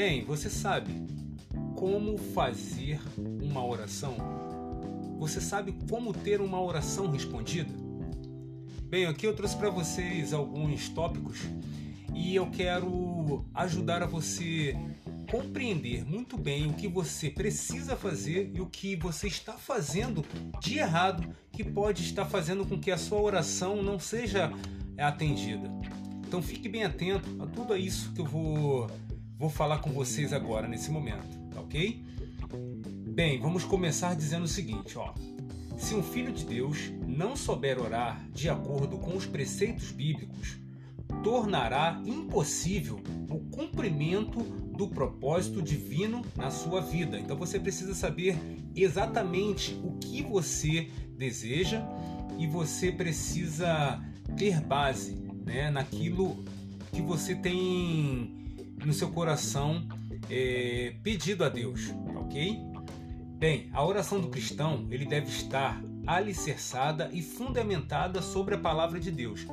Bem, você sabe como fazer uma oração? Você sabe como ter uma oração respondida? Bem, aqui eu trouxe para vocês alguns tópicos e eu quero ajudar a você compreender muito bem o que você precisa fazer e o que você está fazendo de errado que pode estar fazendo com que a sua oração não seja atendida. Então fique bem atento a tudo isso que eu vou, vou falar com vocês agora nesse momento, tá ok? Bem, vamos começar dizendo o seguinte, ó. Se um filho de Deus não souber orar de acordo com os preceitos bíblicos, tornará impossível o cumprimento do propósito divino na sua vida. Então você precisa saber exatamente o que você deseja e você precisa ter base né, naquilo que você tem no seu coração é, pedido a Deus, ok? Bem, a oração do cristão ele deve estar alicerçada e fundamentada sobre a palavra de Deus.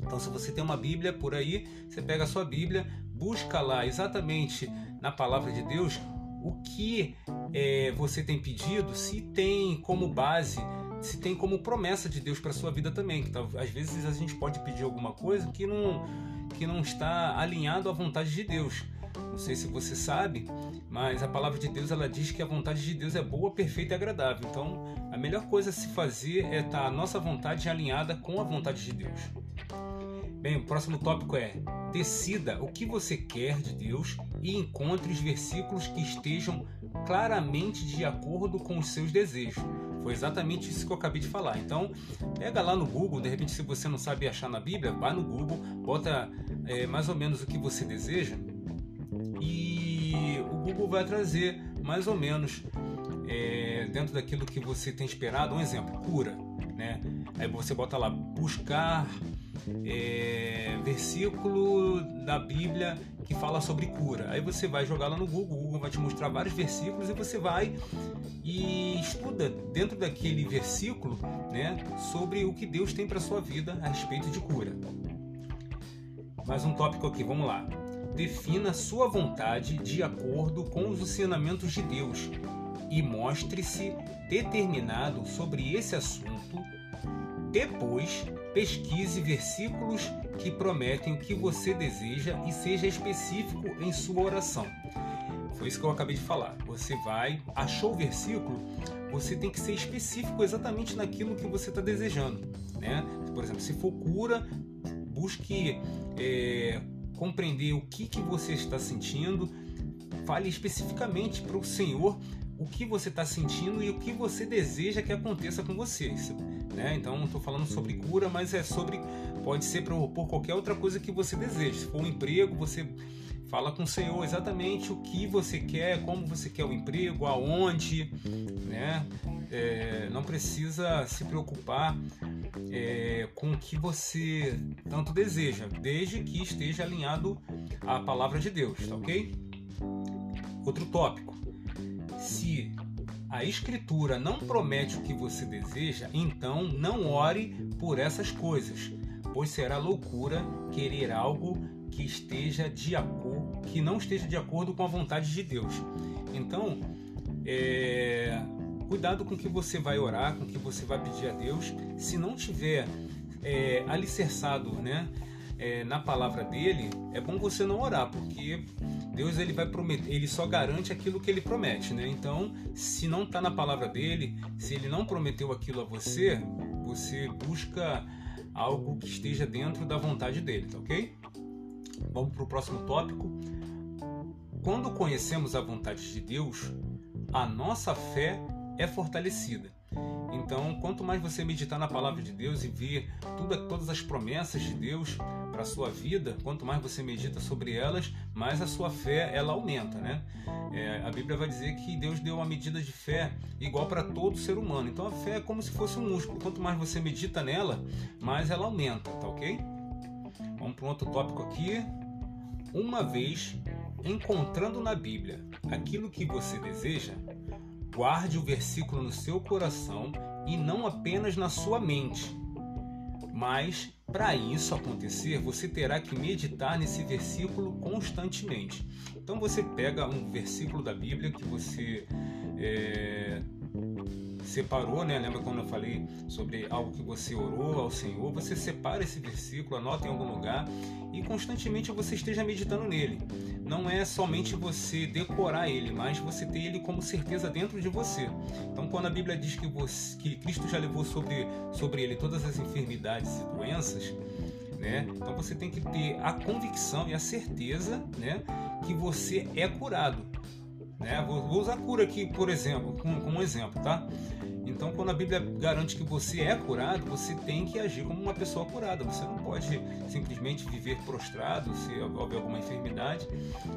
Então, se você tem uma Bíblia por aí, você pega a sua Bíblia, busca lá exatamente na palavra de Deus o que é, você tem pedido, se tem como base, se tem como promessa de Deus para sua vida também. Que às vezes a gente pode pedir alguma coisa que não que não está alinhado à vontade de Deus. Não sei se você sabe, mas a palavra de Deus ela diz que a vontade de Deus é boa, perfeita e agradável. Então, a melhor coisa a se fazer é estar a nossa vontade alinhada com a vontade de Deus. Bem, o próximo tópico é: decida o que você quer de Deus e encontre os versículos que estejam claramente de acordo com os seus desejos. Foi exatamente isso que eu acabei de falar. Então, pega lá no Google, de repente, se você não sabe achar na Bíblia, vai no Google, bota é, mais ou menos o que você deseja e o Google vai trazer mais ou menos é, dentro daquilo que você tem esperado. Um exemplo, cura. Né? Aí você bota lá buscar é, versículo da Bíblia que fala sobre cura. Aí você vai jogar lá no Google, o Google vai te mostrar vários versículos e você vai e estuda dentro daquele versículo, né, sobre o que Deus tem para sua vida a respeito de cura. Mais um tópico aqui, vamos lá. Defina sua vontade de acordo com os ensinamentos de Deus e mostre-se determinado sobre esse assunto. Depois, pesquise versículos que prometem o que você deseja e seja específico em sua oração. Foi isso que eu acabei de falar. Você vai, achou o versículo, você tem que ser específico exatamente naquilo que você está desejando. Né? Por exemplo, se for cura, busque é, compreender o que, que você está sentindo, fale especificamente para o Senhor o que você está sentindo e o que você deseja que aconteça com você. Né? Então, não estou falando sobre cura, mas é sobre. Pode ser por, por qualquer outra coisa que você deseja. Se for um emprego, você fala com o Senhor exatamente o que você quer, como você quer o emprego, aonde, né? É, não precisa se preocupar é, com o que você tanto deseja, desde que esteja alinhado à palavra de Deus, tá ok? Outro tópico: se a Escritura não promete o que você deseja, então não ore por essas coisas, pois será loucura querer algo que esteja de acordo, que não esteja de acordo com a vontade de Deus. Então, é, cuidado com o que você vai orar, com o que você vai pedir a Deus. Se não tiver é, alicerçado, né, é, na palavra dele, é bom você não orar, porque Deus ele vai prometer, ele só garante aquilo que ele promete, né? Então, se não está na palavra dele, se ele não prometeu aquilo a você, você busca algo que esteja dentro da vontade dele, tá ok? Vamos para o próximo tópico. Quando conhecemos a vontade de Deus, a nossa fé é fortalecida. Então, quanto mais você meditar na palavra de Deus e ver tudo, todas as promessas de Deus para a sua vida, quanto mais você medita sobre elas, mais a sua fé ela aumenta, né? É, a Bíblia vai dizer que Deus deu uma medida de fé igual para todo ser humano. Então, a fé é como se fosse um músculo. Quanto mais você medita nela, mais ela aumenta, tá ok? Vamos para um outro tópico aqui. Uma vez encontrando na Bíblia aquilo que você deseja, Guarde o versículo no seu coração e não apenas na sua mente. Mas para isso acontecer, você terá que meditar nesse versículo constantemente. Então você pega um versículo da Bíblia que você é, separou, né? Lembra quando eu falei sobre algo que você orou ao Senhor? Você separa esse versículo, anota em algum lugar e constantemente você esteja meditando nele. Não é somente você decorar ele, mas você ter ele como certeza dentro de você. Então, quando a Bíblia diz que, você, que Cristo já levou sobre, sobre ele todas as enfermidades e doenças, né? Então você tem que ter a convicção e a certeza, né, que você é curado. Né? Vou, vou usar cura aqui, por exemplo, como, um exemplo, tá? Então, quando a Bíblia garante que você é curado, você tem que agir como uma pessoa curada. Você não pode simplesmente viver prostrado se houver alguma enfermidade,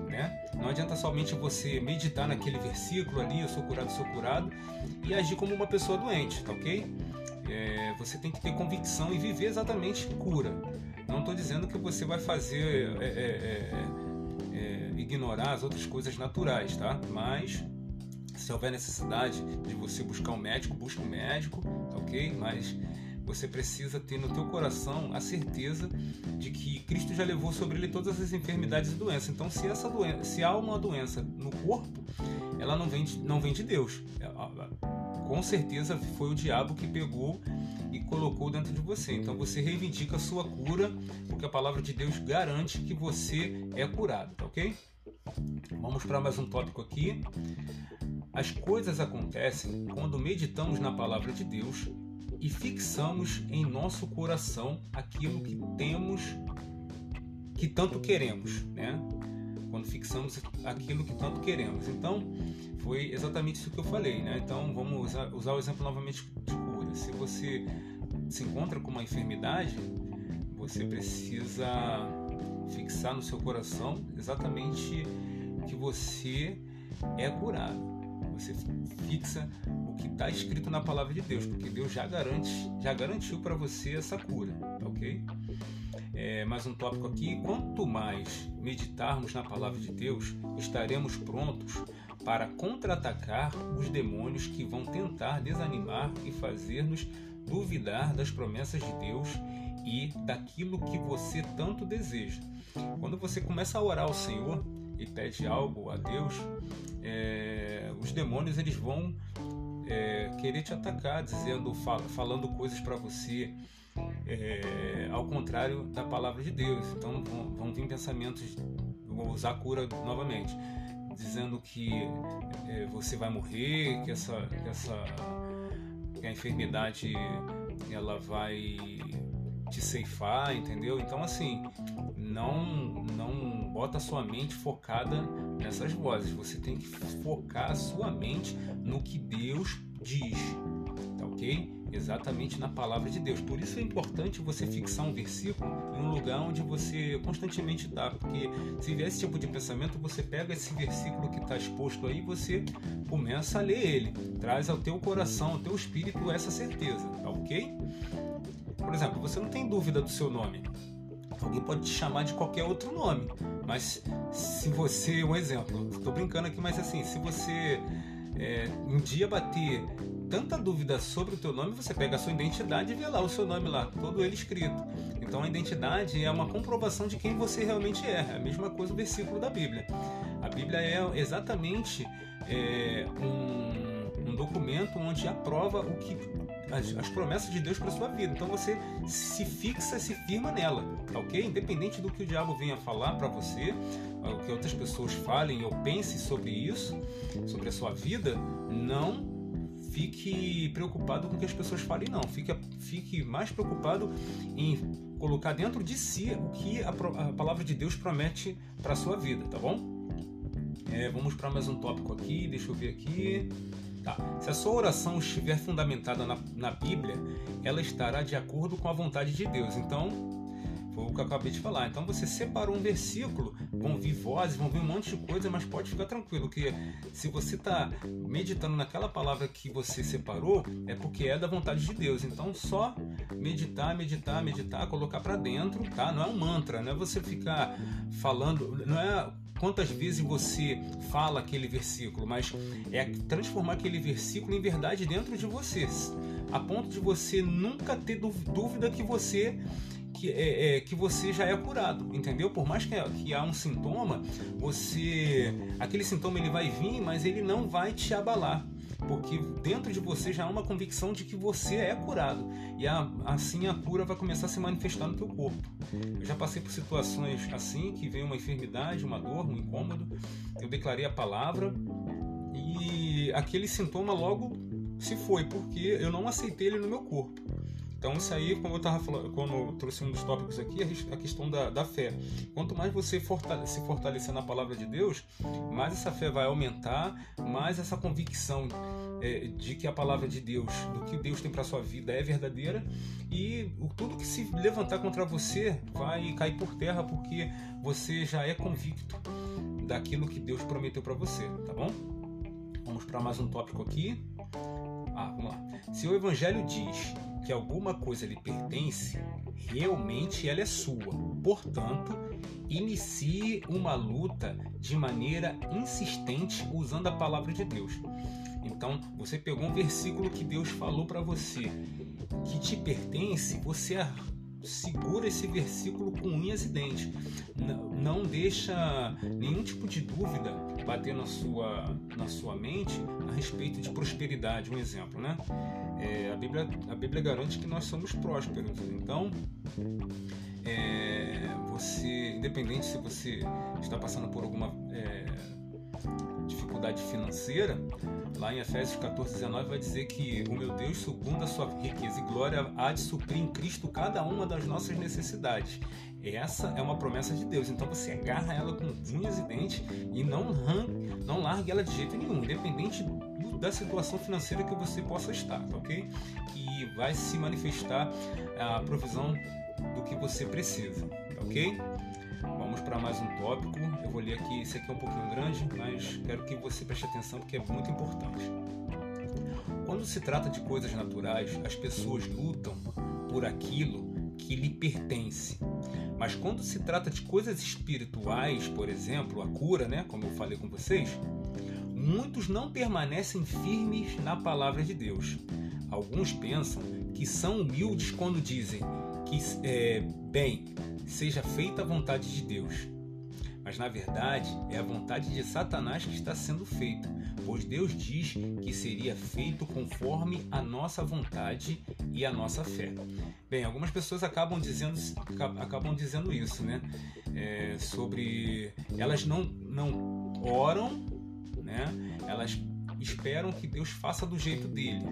né? Não adianta somente você meditar naquele versículo ali, eu sou curado, sou curado, e agir como uma pessoa doente, tá ok? É, você tem que ter convicção e viver exatamente cura. Não estou dizendo que você vai fazer é, é, é, é ignorar as outras coisas naturais, tá? Mas se houver necessidade de você buscar um médico, busque um médico, tá ok? Mas você precisa ter no teu coração a certeza de que Cristo já levou sobre ele todas as enfermidades e doenças. Então, se essa doença, se há uma doença no corpo, ela não vem de, não vem de Deus. É, com certeza foi o diabo que pegou colocou dentro de você. Então você reivindica a sua cura, porque a palavra de Deus garante que você é curado, tá ok? Vamos para mais um tópico aqui. As coisas acontecem quando meditamos na palavra de Deus e fixamos em nosso coração aquilo que temos, que tanto queremos, né? Quando fixamos aquilo que tanto queremos. Então, foi exatamente isso que eu falei, né? Então, vamos usar, usar o exemplo novamente de cura. Se você se encontra com uma enfermidade, você precisa fixar no seu coração exatamente que você é curado você fixa o que está escrito na palavra de Deus, porque Deus já garante, já garantiu para você essa cura, tá ok? É, mais um tópico aqui: quanto mais meditarmos na palavra de Deus, estaremos prontos para contra-atacar os demônios que vão tentar desanimar e fazer-nos duvidar das promessas de Deus e daquilo que você tanto deseja. Quando você começa a orar ao Senhor, e pede algo a Deus, é, os demônios eles vão é, querer te atacar, dizendo, fal falando coisas para você é, ao contrário da palavra de Deus. Então vão, vão vir pensamentos, vou usar cura novamente, dizendo que é, você vai morrer, que essa, que essa que a enfermidade ela vai te ceifar, entendeu? Então assim, não não bota sua mente focada nessas vozes. Você tem que focar a sua mente no que Deus diz, tá ok? Exatamente na palavra de Deus. Por isso é importante você fixar um versículo em um lugar onde você constantemente está, porque se vier esse tipo de pensamento, você pega esse versículo que está exposto aí, você começa a ler ele, traz ao teu coração, ao teu espírito essa certeza, tá ok? Por exemplo, você não tem dúvida do seu nome. Alguém pode te chamar de qualquer outro nome, mas se você, um exemplo, estou brincando aqui, mas assim, se você é, um dia bater tanta dúvida sobre o teu nome, você pega a sua identidade e vê lá o seu nome lá, todo ele escrito. Então a identidade é uma comprovação de quem você realmente é. É a mesma coisa o versículo da Bíblia. A Bíblia é exatamente é, um, um documento onde aprova o que as, as promessas de Deus para sua vida. Então você se fixa, se firma nela, tá ok? Independente do que o diabo venha falar para você, o que outras pessoas falem ou pensem sobre isso, sobre a sua vida, não fique preocupado com o que as pessoas falem, não. Fique, fique mais preocupado em colocar dentro de si o que a, a palavra de Deus promete para sua vida, tá bom? É, vamos para mais um tópico aqui, deixa eu ver aqui. Tá. Se a sua oração estiver fundamentada na, na Bíblia, ela estará de acordo com a vontade de Deus. Então, foi o que eu acabei de falar. Então você separou um versículo, vão vir vozes, vão vir um monte de coisa, mas pode ficar tranquilo que se você está meditando naquela palavra que você separou, é porque é da vontade de Deus. Então só meditar, meditar, meditar, colocar para dentro, tá? Não é um mantra, não é você ficar falando, não é quantas vezes você fala aquele versículo, mas é transformar aquele versículo em verdade dentro de você, a ponto de você nunca ter dúvida que você que, é, é, que você já é curado, entendeu? Por mais que, que há um sintoma, você aquele sintoma ele vai vir, mas ele não vai te abalar porque dentro de você já há uma convicção de que você é curado e a, assim a cura vai começar a se manifestar no teu corpo. Eu já passei por situações assim que veio uma enfermidade, uma dor, um incômodo, eu declarei a palavra e aquele sintoma logo se foi porque eu não aceitei ele no meu corpo. Então isso aí, como eu estava falando, quando eu trouxe um dos tópicos aqui, a questão da, da fé. Quanto mais você se fortalecer na palavra de Deus, mais essa fé vai aumentar, mais essa convicção é, de que a palavra de Deus, do que Deus tem para sua vida é verdadeira e tudo que se levantar contra você vai cair por terra porque você já é convicto daquilo que Deus prometeu para você, tá bom? Vamos para mais um tópico aqui. Ah, vamos lá. Se o evangelho diz que alguma coisa lhe pertence, realmente ela é sua. Portanto, inicie uma luta de maneira insistente usando a palavra de Deus. Então, você pegou um versículo que Deus falou para você que te pertence, você segura esse versículo com unhas e dentes. Não, deixa nenhum tipo de dúvida bater na sua, na sua mente a respeito de prosperidade. Um exemplo, né? É, a, Bíblia, a Bíblia garante que nós somos prósperos. Então, é, você, independente se você está passando por alguma é, dificuldade financeira, lá em Efésios 14, 19 vai dizer que o meu Deus, segundo a sua riqueza e glória, há de suprir em Cristo cada uma das nossas necessidades. Essa é uma promessa de Deus, então você agarra ela com unhas e dentes e não, não largue ela de jeito nenhum, independente da situação financeira que você possa estar, tá ok? E vai se manifestar a provisão do que você precisa, tá ok? Vamos para mais um tópico. Eu vou ler aqui, esse aqui é um pouquinho grande, mas quero que você preste atenção porque é muito importante. Quando se trata de coisas naturais, as pessoas lutam por aquilo que lhe pertence. Mas quando se trata de coisas espirituais, por exemplo, a cura, né, como eu falei com vocês, muitos não permanecem firmes na palavra de Deus. Alguns pensam que são humildes quando dizem que, é, bem, seja feita a vontade de Deus. Mas na verdade é a vontade de Satanás que está sendo feita, pois Deus diz que seria feito conforme a nossa vontade e a nossa fé. Bem, algumas pessoas acabam dizendo, acabam dizendo isso, né? É, sobre elas não, não oram, né? Elas esperam que Deus faça do jeito dele.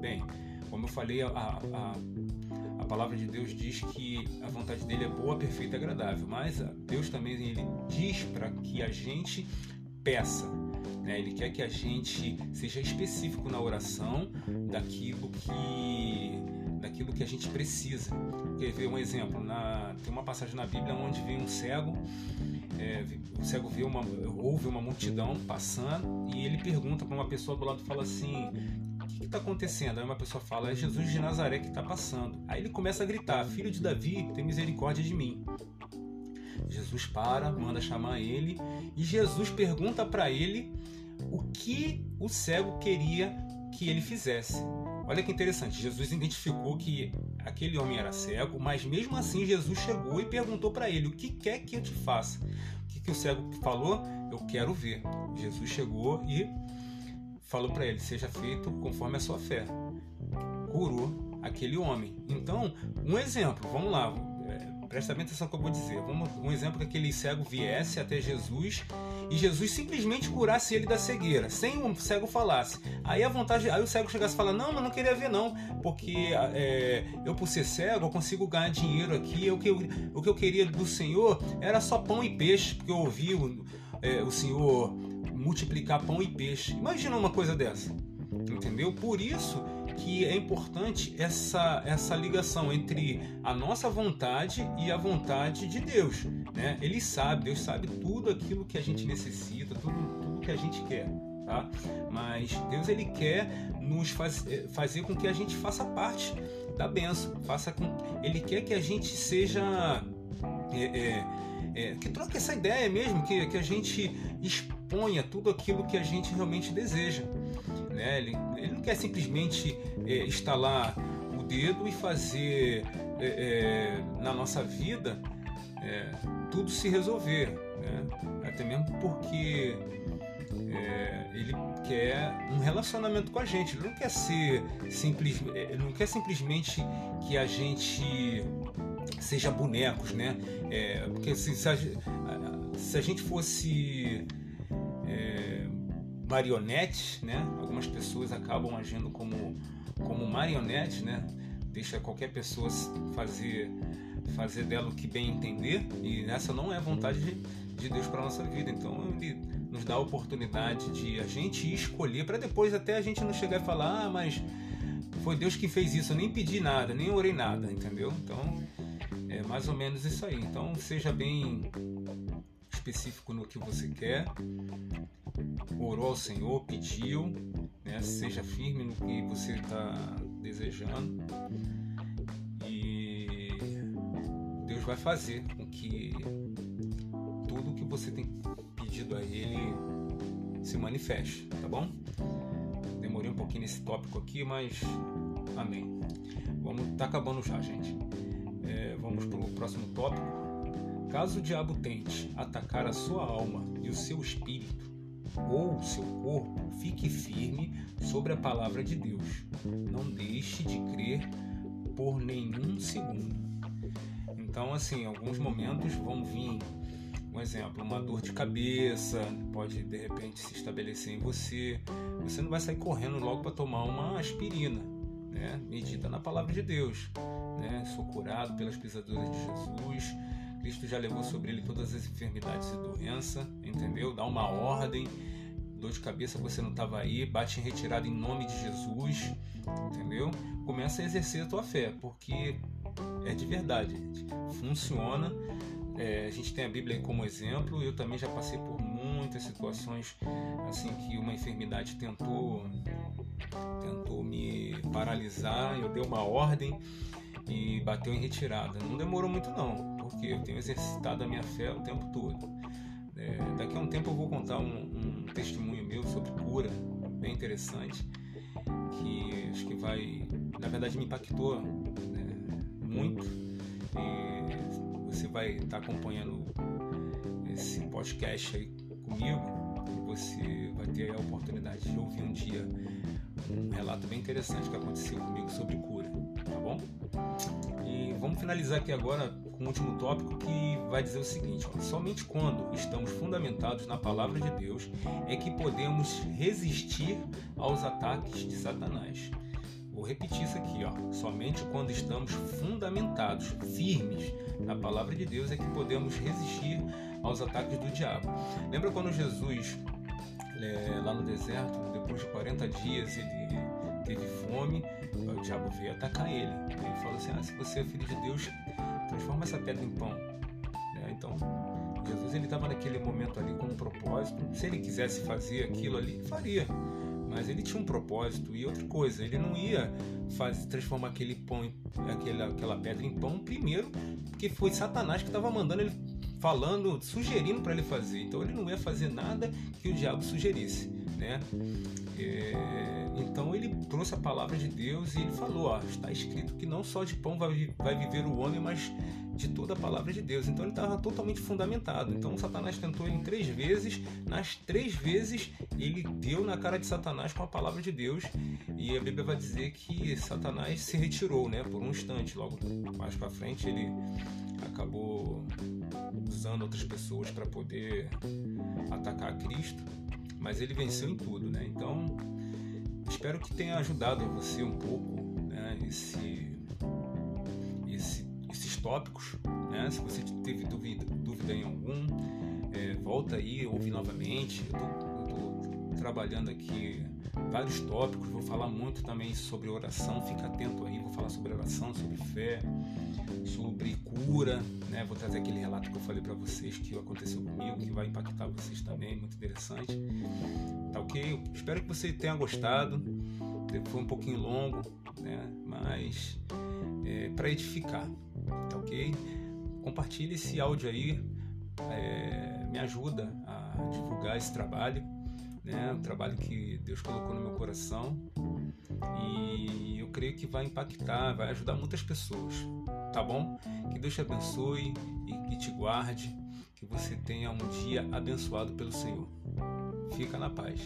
Bem, como eu falei, a, a, a palavra de Deus diz que a vontade dele é boa, perfeita e agradável, mas Deus também ele diz para que a gente peça. Né? Ele quer que a gente seja específico na oração daquilo que daquilo que a gente precisa. Quer ver um exemplo? Na, tem uma passagem na Bíblia onde vem um cego, é, o cego vê uma, ouve uma multidão passando e ele pergunta para uma pessoa do lado, fala assim: que está acontecendo? Aí uma pessoa fala, é Jesus de Nazaré que está passando. Aí ele começa a gritar, filho de Davi, tem misericórdia de mim. Jesus para, manda chamar ele e Jesus pergunta para ele o que o cego queria que ele fizesse. Olha que interessante, Jesus identificou que aquele homem era cego, mas mesmo assim Jesus chegou e perguntou para ele: O que quer que eu te faça? O que, que o cego falou? Eu quero ver. Jesus chegou e falou para ele: Seja feito conforme a sua fé. Curou aquele homem. Então, um exemplo, vamos lá, presta atenção no que eu vou dizer. Vamos, um exemplo que aquele cego viesse até Jesus e Jesus simplesmente curasse ele da cegueira, sem o cego falasse. Aí a vontade, aí o cego chegasse e falar: Não, mas não queria ver, não, porque é, eu, por ser cego, eu consigo ganhar dinheiro aqui. O que, eu, o que eu queria do Senhor era só pão e peixe, porque eu ouvi o, é, o Senhor multiplicar pão e peixe. Imagina uma coisa dessa. Entendeu? Por isso que é importante essa, essa ligação entre a nossa vontade e a vontade de Deus. Né? Ele sabe, Deus sabe tudo aquilo que a gente necessita, tudo, tudo que a gente quer. Tá? Mas Deus ele quer nos faz, eh, fazer com que a gente faça parte da benção. Faça com, ele quer que a gente seja é, é, é, que troque essa ideia mesmo, que, que a gente exponha tudo aquilo que a gente realmente deseja. Né? Ele, ele não quer simplesmente é, instalar o dedo e fazer é, é na nossa vida é, tudo se resolver. Né? Até mesmo porque é, ele quer um relacionamento com a gente. Ele não quer ser simples, ele não quer simplesmente que a gente seja bonecos, né? É, porque se, se, a, se, a, gente fosse é, marionetes, né? Algumas pessoas acabam agindo como como marionetes, né? Deixa qualquer pessoa fazer fazer dela o que bem entender e essa não é a vontade de, de Deus para nossa vida. Então ele nos dá a oportunidade de a gente escolher para depois até a gente não chegar e falar, ah, mas foi Deus que fez isso, eu nem pedi nada, nem orei nada, entendeu? Então é mais ou menos isso aí. Então seja bem específico no que você quer, orou ao Senhor, pediu, né? seja firme no que você está desejando e Deus vai fazer com que tudo que você tem pedido a Ele se manifeste, tá bom? Demorei um pouquinho nesse tópico aqui, mas amém. Vamos, tá acabando já, gente. É, vamos para o próximo tópico. Caso o diabo tente atacar a sua alma e o seu espírito, ou seu corpo, fique firme sobre a palavra de Deus. Não deixe de crer por nenhum segundo. Então, assim, alguns momentos vão vir um exemplo, uma dor de cabeça pode de repente se estabelecer em você. Você não vai sair correndo logo para tomar uma aspirina. Né? Medita na palavra de Deus. Né? Sou curado pelas pisaduras de Jesus. Cristo já levou sobre ele todas as enfermidades e doenças, entendeu? Dá uma ordem. Dor de cabeça, você não estava aí, bate em retirada em nome de Jesus, entendeu? Começa a exercer a tua fé, porque é de verdade, gente. Funciona é, a gente tem a Bíblia como exemplo. Eu também já passei por muitas situações assim que uma enfermidade tentou tentou me paralisar. Eu dei uma ordem e bateu em retirada. Não demorou muito não, porque eu tenho exercitado a minha fé o tempo todo. É, daqui a um tempo eu vou contar um, um testemunho meu sobre cura, bem interessante, que acho que vai, na verdade, me impactou né, muito. E você vai estar tá acompanhando esse podcast aí comigo você vai ter a oportunidade de ouvir um dia um relato bem interessante que aconteceu comigo sobre cura, tá bom? Vamos finalizar aqui agora com o último tópico que vai dizer o seguinte: ó, somente quando estamos fundamentados na palavra de Deus é que podemos resistir aos ataques de Satanás. Vou repetir isso aqui, ó. Somente quando estamos fundamentados, firmes na palavra de Deus é que podemos resistir aos ataques do diabo. Lembra quando Jesus, é, lá no deserto, depois de 40 dias, ele teve fome, o diabo veio atacar ele. Ele falou assim: ah, se você é filho de Deus, transforma essa pedra em pão. É, então, Jesus ele estava naquele momento ali com um propósito. Se ele quisesse fazer aquilo ali, faria mas ele tinha um propósito e outra coisa, ele não ia fazer, transformar aquele pão, aquela, aquela pedra em pão primeiro, porque foi Satanás que estava mandando ele falando, sugerindo para ele fazer. Então ele não ia fazer nada que o diabo sugerisse, né? É, então ele trouxe a palavra de Deus e ele falou: ó, está escrito que não só de pão vai, vai viver o homem, mas de toda a palavra de Deus. Então ele estava totalmente fundamentado. Então Satanás tentou ele três vezes, nas três vezes ele deu na cara de Satanás com a palavra de Deus. E a Bíblia vai dizer que Satanás se retirou, né, por um instante. Logo mais para frente ele acabou usando outras pessoas para poder atacar Cristo, mas ele venceu em tudo, né? Então espero que tenha ajudado você um pouco, né? Esse, esse tópicos. Né? Se você teve dúvida, dúvida em algum, é, volta aí, ouve novamente. Eu estou trabalhando aqui vários tópicos, vou falar muito também sobre oração, fica atento aí, vou falar sobre oração, sobre fé, sobre cura, né? Vou trazer aquele relato que eu falei para vocês que aconteceu comigo, que vai impactar vocês também, muito interessante. Tá ok? espero que você tenha gostado. Foi um pouquinho longo, né? Mas é, para edificar, tá ok? Compartilhe esse áudio aí é, me ajuda a divulgar esse trabalho, né? O trabalho que Deus colocou no meu coração e eu creio que vai impactar, vai ajudar muitas pessoas, tá bom? Que Deus te abençoe e que te guarde, que você tenha um dia abençoado pelo Senhor. Fica na paz.